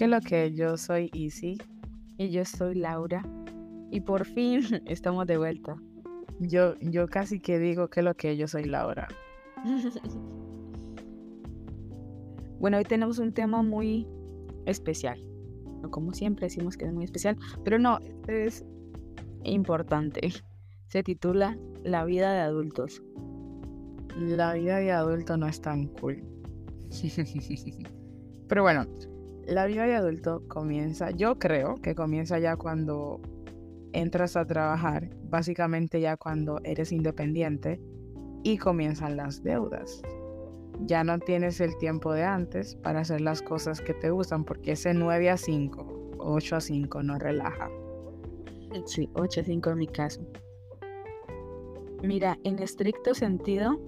Que lo que yo soy Easy. Y yo soy Laura. Y por fin estamos de vuelta. Yo, yo casi que digo que lo que yo soy Laura. bueno, hoy tenemos un tema muy especial. Como siempre decimos que es muy especial, pero no, es importante. Se titula La vida de adultos. La vida de adulto no es tan cool. pero bueno, la vida de adulto comienza, yo creo que comienza ya cuando entras a trabajar, básicamente ya cuando eres independiente y comienzan las deudas. Ya no tienes el tiempo de antes para hacer las cosas que te gustan porque ese 9 a 5, 8 a 5 no relaja. Sí, 8 a 5 en mi caso. Mira, en estricto sentido,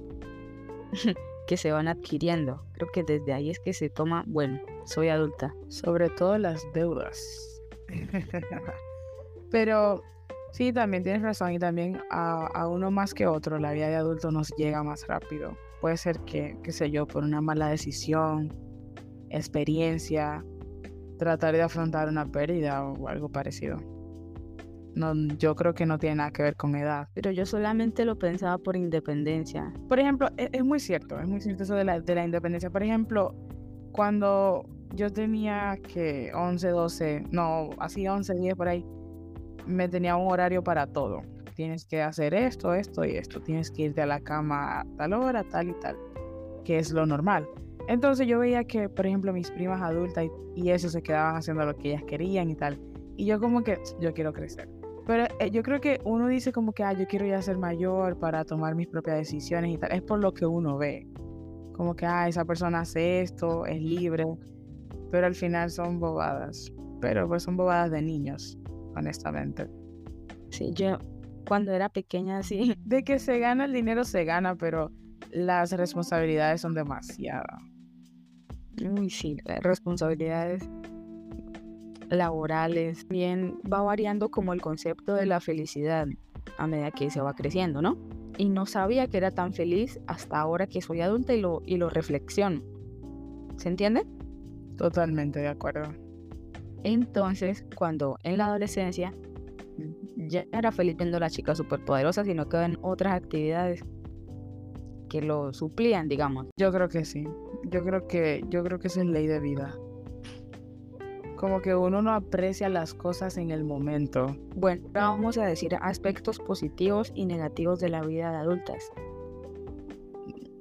que se van adquiriendo. Creo que desde ahí es que se toma, bueno, soy adulta. Sobre todo las deudas. Pero sí, también tienes razón y también a, uno más que otro la vida de adulto nos llega más rápido. Puede ser que, qué sé yo, por una mala decisión, experiencia, tratar de afrontar una pérdida o algo parecido. No, yo creo que no tiene nada que ver con edad. Pero yo solamente lo pensaba por independencia. Por ejemplo, e, es, muy cierto, es muy cierto eso de la, de la independencia. Por ejemplo, cuando yo tenía que 11, 12, no, así 11, 10 por ahí, me tenía un horario para todo. Tienes que hacer esto, esto y esto. Tienes que irte a la cama a tal hora, tal y tal, que es lo normal. Entonces yo veía que, por ejemplo, mis primas adultas y, eso se quedaban haciendo lo que ellas querían y tal. Y yo como que, yo quiero crecer. Pero eh, yo creo que uno dice como que, ah, yo quiero ya ser mayor para tomar mis propias decisiones y tal. Es por lo que uno ve. Como que, ah, esa persona hace esto, es libre. Pero al final son bobadas. Pero pues son bobadas de niños honestamente. Sí, yo cuando era pequeña, sí. De que se gana el dinero, se gana, pero las responsabilidades son demasiadas. Uy, sí, responsabilidades laborales. Bien, va variando como el concepto de la felicidad a medida que se va creciendo, ¿no? Y no sabía que era tan feliz hasta ahora que soy adulta y lo, y lo reflexiono. ¿Se entiende? Totalmente de acuerdo. Entonces, cuando en la adolescencia ya era feliz viendo a la chica superpoderosa, sino que en otras actividades que lo suplían, digamos. Yo creo que sí. Yo creo que yo creo que es ley de vida. Como que uno no aprecia las cosas en el momento. Bueno, ahora vamos a decir aspectos positivos y negativos de la vida de adultas.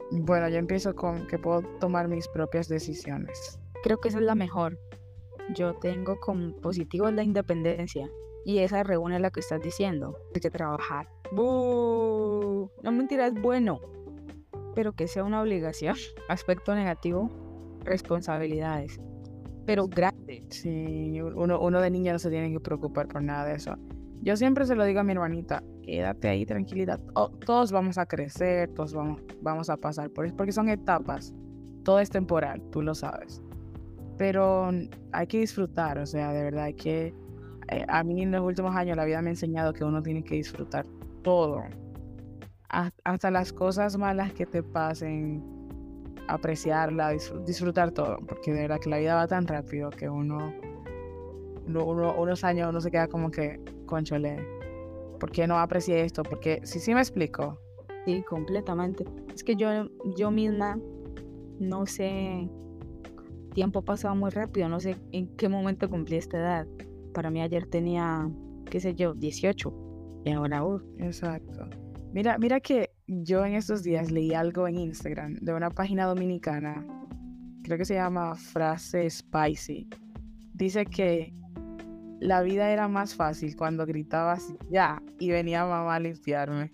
Bueno, yo empiezo con que puedo tomar mis propias decisiones. Creo que esa es la mejor, yo tengo como positivo la independencia. Y esa reúne la que estás diciendo, de que trabajar. No mentira, es bueno, pero que sea una obligación. Aspecto negativo, responsabilidades. Pero grandes. Sí, uno, uno de niña no se tiene que preocupar por nada de eso. Yo siempre se lo digo a mi hermanita, quédate ahí, tranquilidad. Oh, todos vamos a crecer, todos vamos, vamos a pasar por eso, porque son etapas. Todo es temporal, tú lo sabes pero hay que disfrutar, o sea, de verdad hay que... Eh, a mí en los últimos años la vida me ha enseñado que uno tiene que disfrutar todo, hasta las cosas malas que te pasen, apreciarla, disfrutar todo, porque de verdad que la vida va tan rápido que uno, uno, unos años uno se queda como que, conchole, ¿por qué no aprecié esto? Porque si sí, me explico. Sí, completamente. Es que yo, yo misma no sé tiempo pasado muy rápido, no sé en qué momento cumplí esta edad. Para mí ayer tenía, qué sé yo, 18 y ahora, uh. Exacto. Mira, mira que yo en estos días leí algo en Instagram de una página dominicana, creo que se llama Frase Spicy. Dice que la vida era más fácil cuando gritabas ya y venía mamá a limpiarme.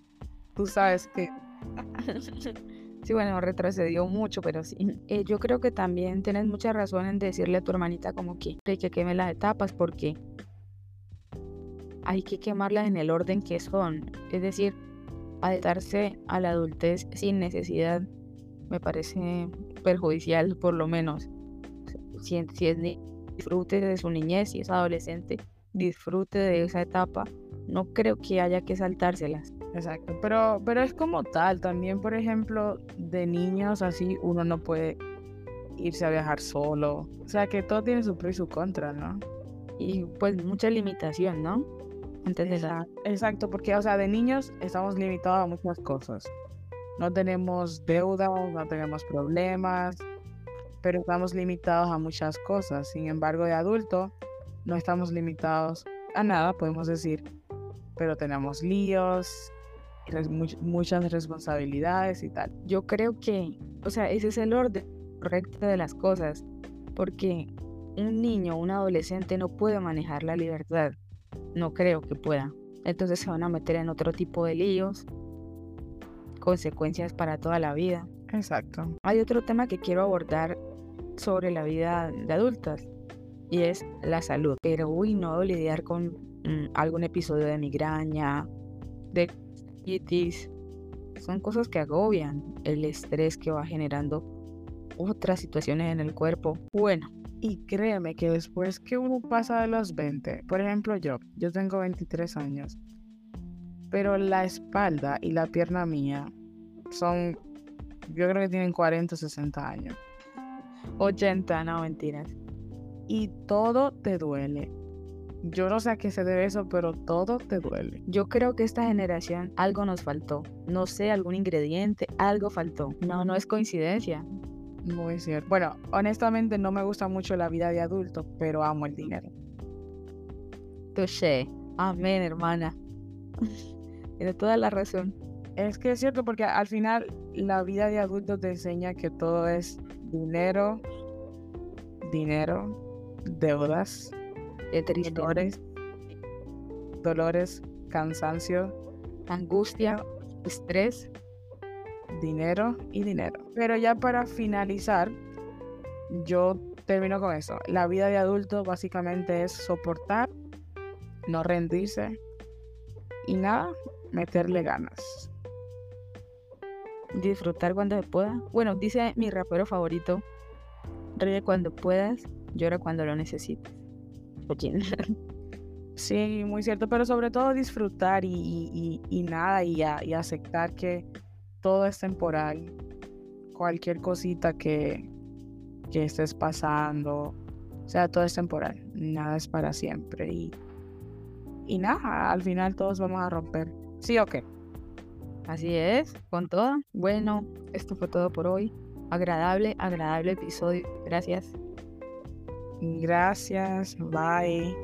Tú sabes que Sí, bueno, retrocedió mucho, pero sí. Eh, yo creo que también tienes mucha razón en decirle a tu hermanita como que, que queme las etapas porque hay que quemarlas en el orden que son. Es decir, adaptarse a la adultez sin necesidad me parece perjudicial por lo menos. Si, si es disfrute de su niñez, si es adolescente, disfrute de esa etapa. No creo que haya que saltárselas. Exacto, pero, pero es como tal, también por ejemplo, de niños así uno no puede irse a viajar solo. O sea que todo tiene su pro y su contra, ¿no? Y pues mucha limitación, ¿no? Exacto, porque, o sea, de niños estamos limitados a muchas cosas. No tenemos deudas, no tenemos problemas, pero estamos limitados a muchas cosas. Sin embargo, de adulto no estamos limitados a nada, podemos decir, pero tenemos líos, muchas responsabilidades y tal. Yo creo que, o sea, ese es el orden correcto de las cosas, porque un niño un adolescente no puede manejar la libertad, no creo que pueda. Entonces se van a meter en otro tipo de líos, consecuencias para toda la vida. Exacto. Hay otro tema que quiero abordar sobre la vida de adultas y es la salud. Pero uy, no lidiar con mm, algún episodio de migraña, de itis, son cosas que agobian el estrés que va generando otras situaciones en el cuerpo. Bueno, y créeme que después que uno pasa de los 20, por ejemplo yo, yo tengo 23 años, pero la espalda y la pierna mía son, yo creo que tienen 40 o 60 años. 80, no mentiras. Y todo te duele. Yo no sé a qué se debe eso, pero todo te duele. Yo creo que esta generación algo nos faltó. No sé, algún ingrediente, algo faltó. No, no es coincidencia. Muy cierto. Bueno, honestamente no me gusta mucho la vida de adulto, pero amo el dinero. Touché. Amén, hermana. Tiene toda la razón. Es que es cierto porque al final la vida de adulto te enseña que todo es dinero, dinero, deudas, dolores, dolores, cansancio, angustia, estrés, dinero y dinero. Pero ya para finalizar, yo termino con eso. La vida de adulto básicamente es soportar, no rendirse y nada, meterle ganas. Disfrutar cuando se pueda. Bueno, dice mi rapero favorito, ríe cuando puedas, llora cuando lo necesites. Sí, muy cierto, pero sobre todo disfrutar y, nada, y, y, aceptar que todo es temporal. Cualquier cosita que, que estés pasando, o sea, todo es temporal, nada es para siempre. Y, y nada, al final todos vamos a romper. ¿Sí o qué? Así es, con todo. Bueno, esto fue todo por hoy. Agradable, agradable episodio. Gracias. Gracias. Bye.